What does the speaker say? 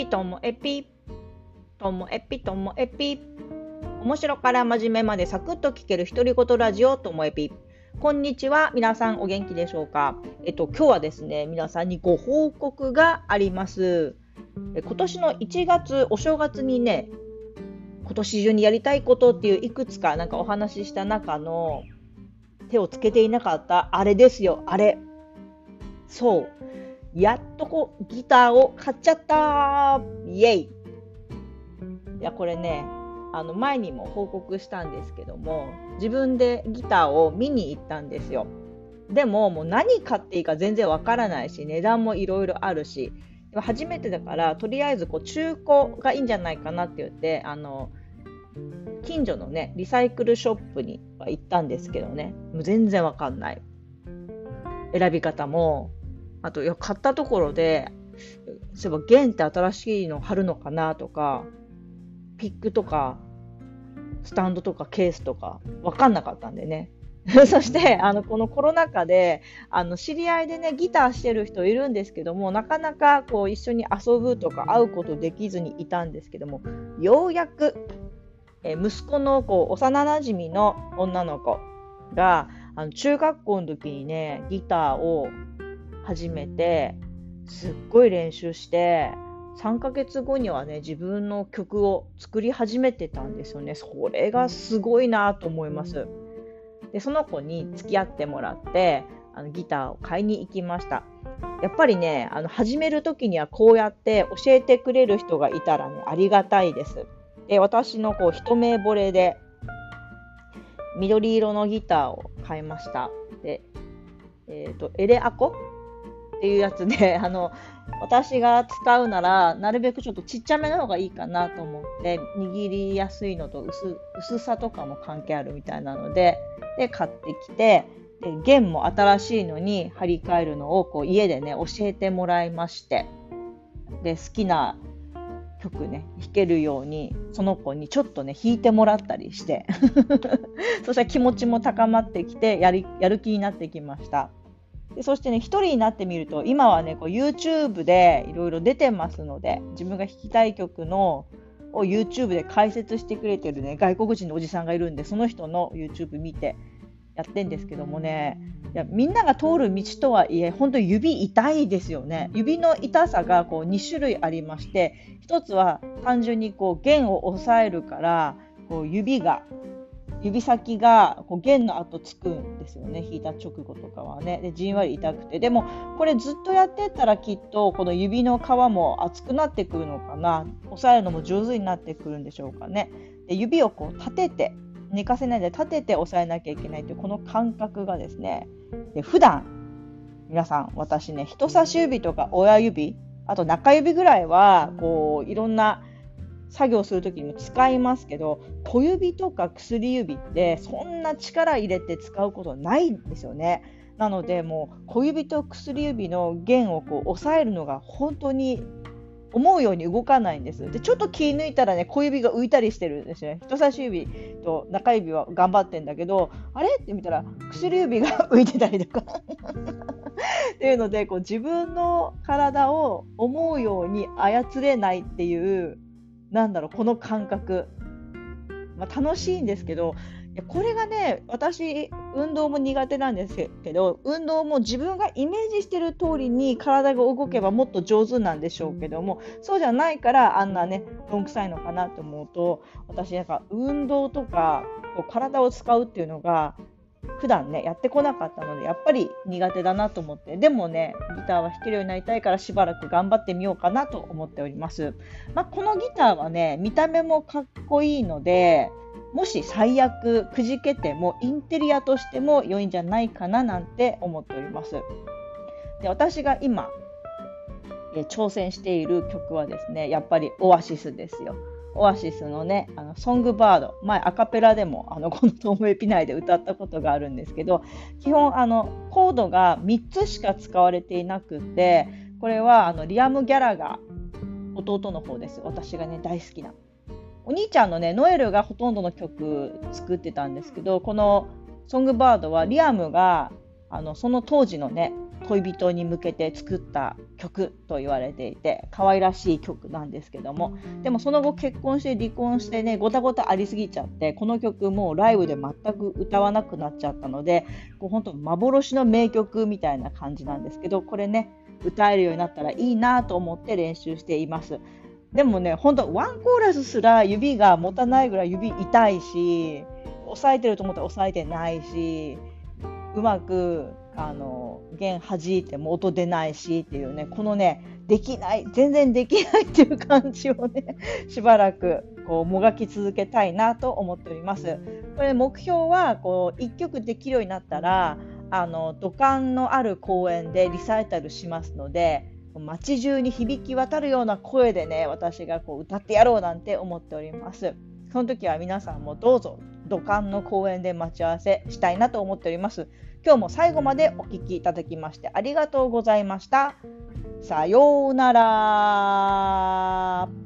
ピともエピともエピともエピ面白から真面目までサクッと聞ける独り言ラジオともエピ。こんにちは皆さんお元気でしょうか？えっと今日はですね皆さんにご報告があります。え今年の1月お正月にね今年中にやりたいことっていういくつかなんかお話しした中の手をつけていなかったあれですよあれ。そう。やっとこうギターを買っちゃった。イエイ。いやこれねあの前にも報告したんですけども自分でギターを見に行ったんですよ。でももう何買っていいか全然わからないし値段もいろいろあるし初めてだからとりあえずこう中古がいいんじゃないかなって言ってあの近所のねリサイクルショップには行ったんですけどね。もう全然わかんない。選び方もあといや買ったところでそういえば弦って新しいの貼るのかなとかピックとかスタンドとかケースとか分かんなかったんでね。そしてあのこのコロナ禍であの知り合いでねギターしてる人いるんですけどもなかなかこう一緒に遊ぶとか会うことできずにいたんですけどもようやくえ息子のこう幼なじみの女の子があの中学校の時にねギターを始めてすっごい練習して3ヶ月後にはね自分の曲を作り始めてたんですよね。それがすごいなと思います。でその子に付き合ってもらってあのギターを買いに行きました。やっぱりねあの始める時にはこうやって教えてくれる人がいたらねありがたいです。で私のこう一目惚れで緑色のギターを買いました。で、えーと、エレアコっていうやつで あの私が使うならなるべくちょっとちっちゃめの方がいいかなと思って握りやすいのと薄薄さとかも関係あるみたいなのでで買ってきてで弦も新しいのに張り替えるのをこう家でね教えてもらいましてで好きな曲ね弾けるようにその子にちょっとね弾いてもらったりして そしたら気持ちも高まってきてやりやる気になってきました。でそしてね、1人になってみると、今はね、こう YouTube でいろいろ出てますので、自分が弾きたい曲のを YouTube で解説してくれてるね、外国人のおじさんがいるんで、その人の YouTube 見てやってんですけどもね、いやみんなが通る道とはいえ、本当指痛いですよね。指の痛さがこう2種類ありまして、1つは単純にこう弦を押さえるから、こう指が指先がこう弦の跡つくんですよね。弾いた直後とかはね。でじんわり痛くて。でもこれずっとやってたらきっとこの指の皮も厚くなってくるのかな。押さえるのも上手になってくるんでしょうかね。で指をこう立てて寝かせないで立てて押さえなきゃいけないというこの感覚がですね。で普段皆さん私ね人差し指とか親指あと中指ぐらいはこういろんな作業する時にも使いますけど小指とか薬指ってそんな力入れて使うことないんですよね。なのでもう小指と薬指の弦をこう押さえるのが本当に思うように動かないんです。で、ちょっと気抜いたらね、小指が浮いたりしてるんですね。人差し指と中指は頑張ってんだけど、あれ？って見たら薬指が浮いてたりとかっていうので、こう自分の体を思うように操れないっていうなんだろうこの感覚、まあ、楽しいんですけどこれがね私運動も苦手なんですけど運動も自分がイメージしてる通りに体が動けばもっと上手なんでしょうけどもそうじゃないからあんなねどんくさいのかなと思うと私なんか運動とかこう体を使うっていうのが普段ねやってこなかったのでやっぱり苦手だなと思って。でもねギターは弾けるようになりたいからしばらく頑張ってみようかなと思っております、まあ、このギターはね見た目もかっこいいのでもし最悪くじけてもインテリアとしても良いんじゃないかななんて思っております。で私が今挑戦している曲はですねやっぱりオアシスですよ。オアシスのね、あのソングバード、前アカペラでもあのこのトームエピ内で歌ったことがあるんですけど、基本あのコードが3つしか使われていなくて、これはあのリアム・ギャラが弟の方です。私がね、大好きな。お兄ちゃんのね、ノエルがほとんどの曲作ってたんですけど、このソングバードはリアムがあのその当時のね恋人に向けて作った曲と言われていて可愛らしい曲なんですけどもでもその後結婚して離婚してねごたごたありすぎちゃってこの曲もうライブで全く歌わなくなっちゃったのでこう本当幻の名曲みたいな感じなんですけどこれね歌えるようになったらいいなと思って練習しています。でもね、ほんとワンコーラスすら指が持たないぐらい指痛いし、押さえてると思ったら押さえてないし、うまくあの弦弾いても音出ないしっていうねこのねできない全然できないっていう感じをね しばらくこうもがき続けたいなと思っております。これ目標はこう1曲できるようになったらあの土管のある公園でリサイタルしますので街中に響き渡るような声でね私がこう歌ってやろうなんて思っております。その時は皆さんもどうぞ土管の公園で待ち合わせしたいなと思っております。今日も最後までお聴きいただきましてありがとうございました。さようなら。